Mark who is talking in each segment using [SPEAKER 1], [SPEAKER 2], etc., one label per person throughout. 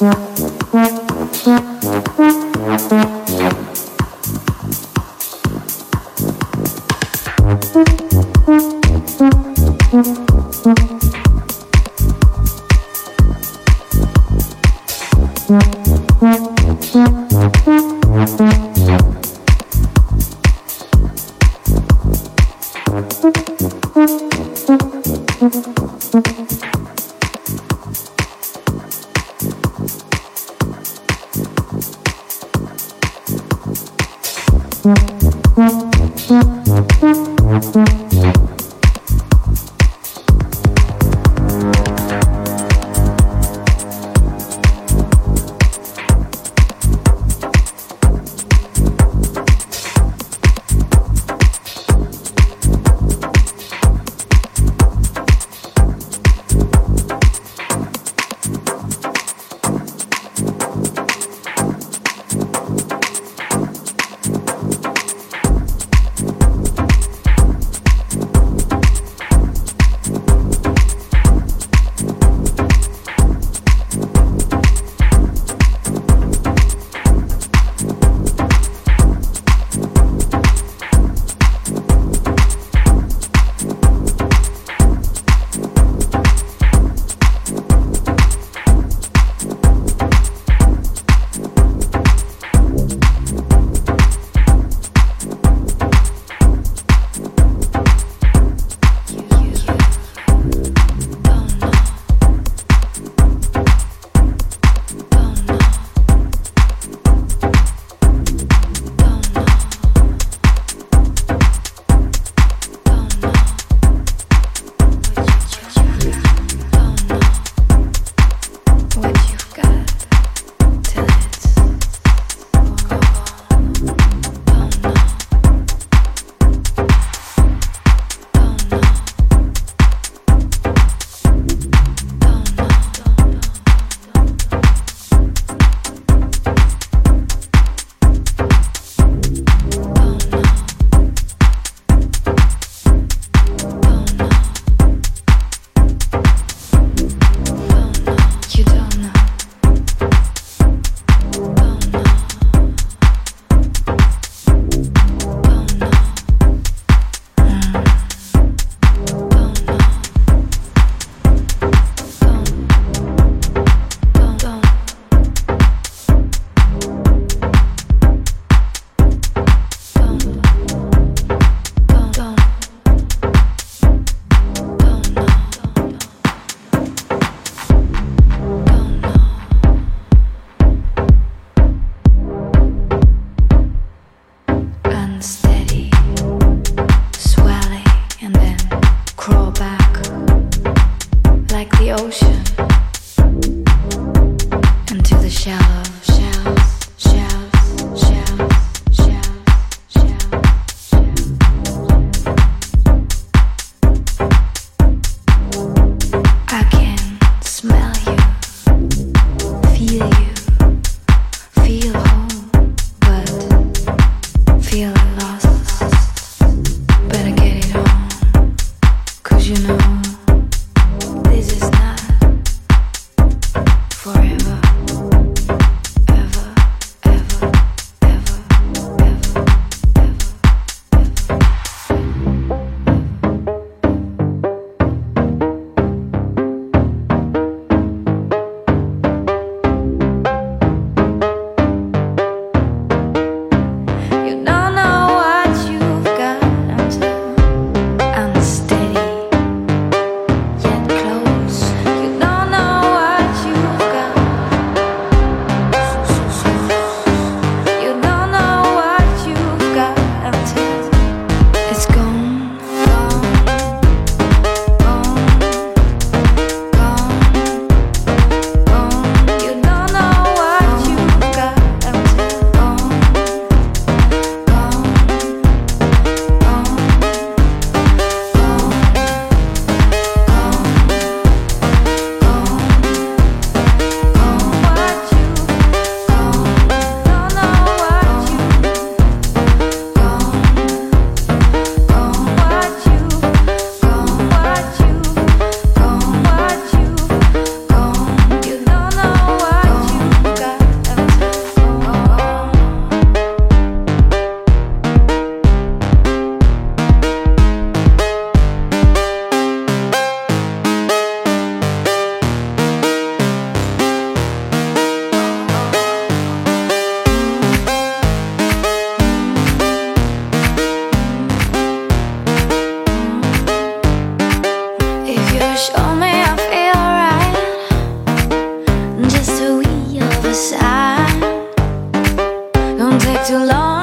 [SPEAKER 1] Yeah. know. too long.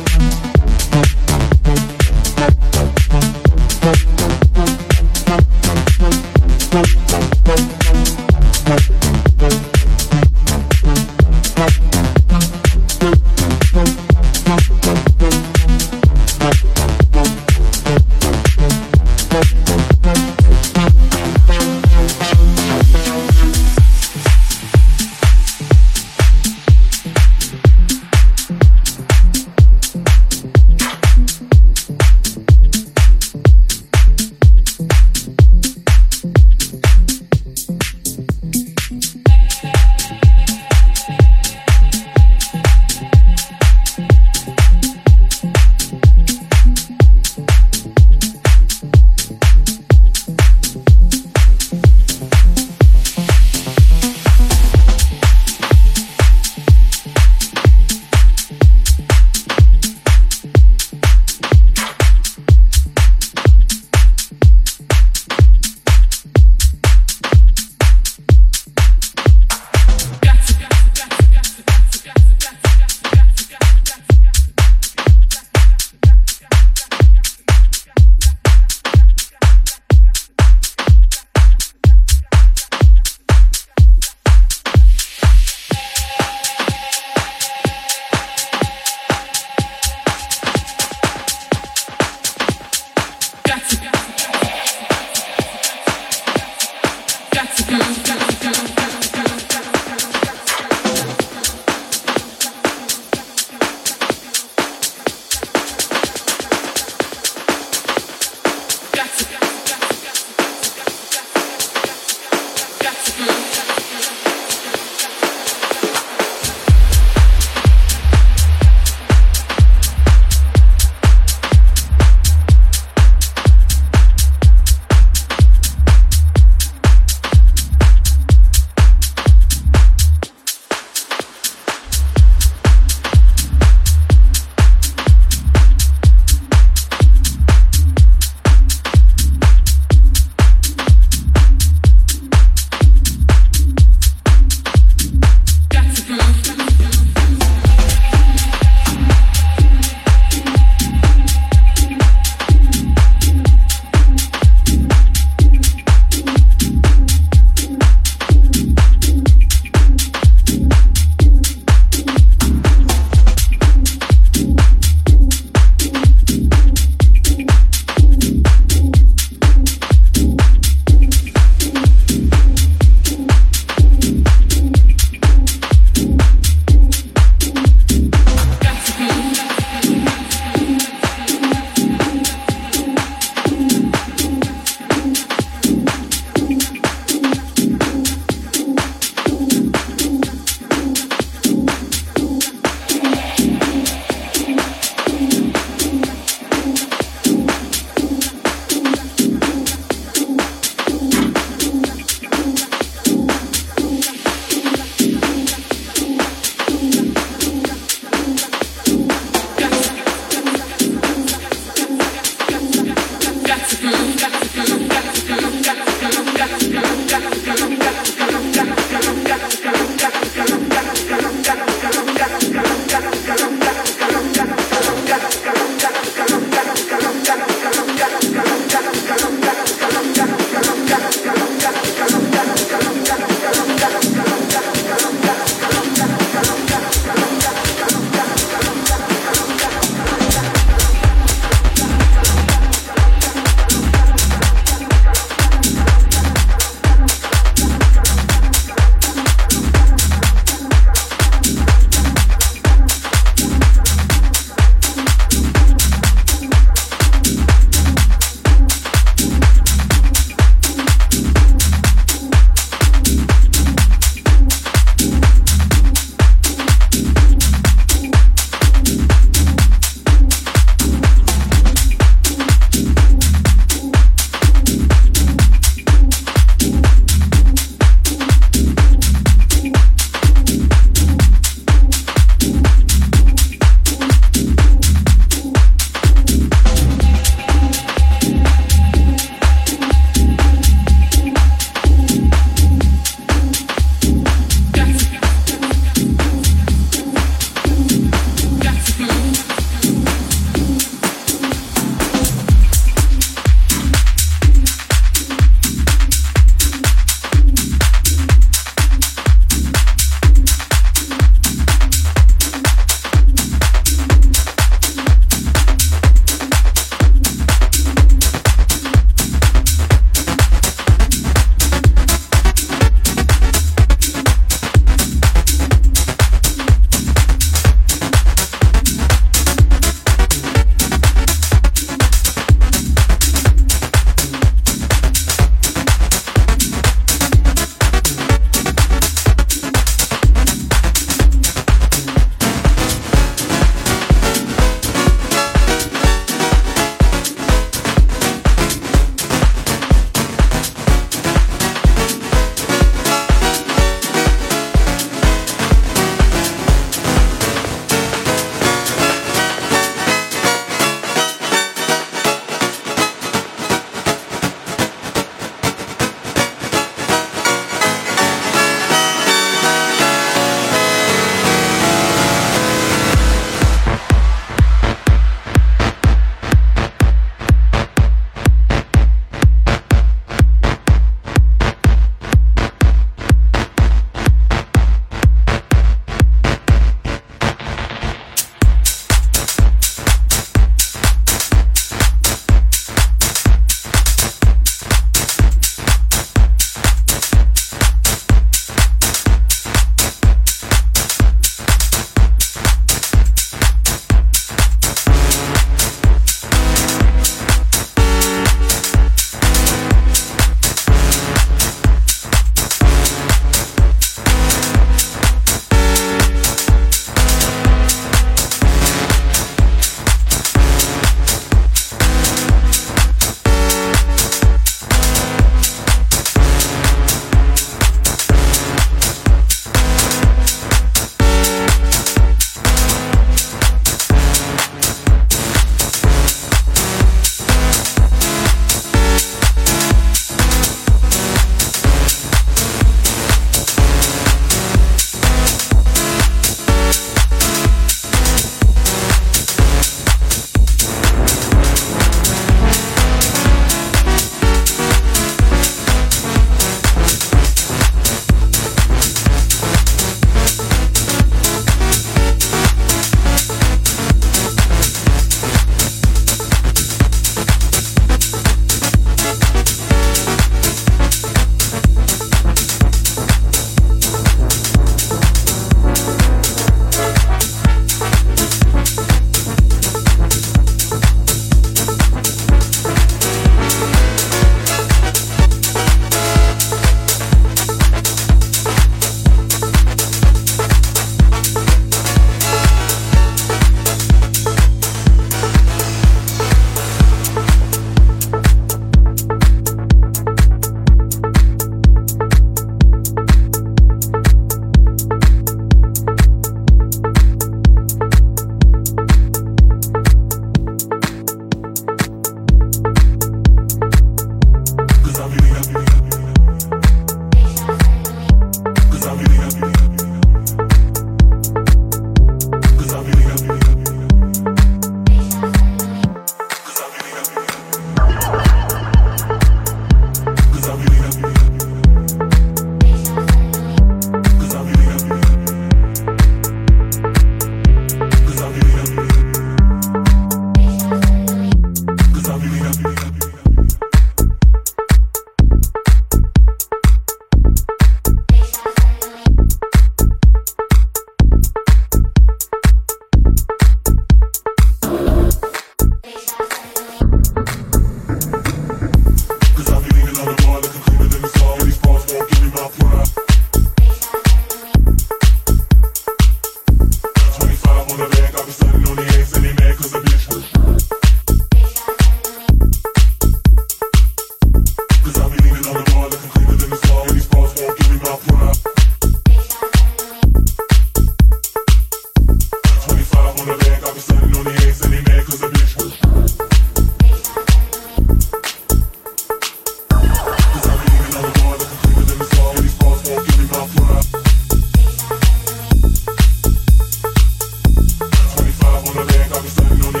[SPEAKER 2] dog be standing on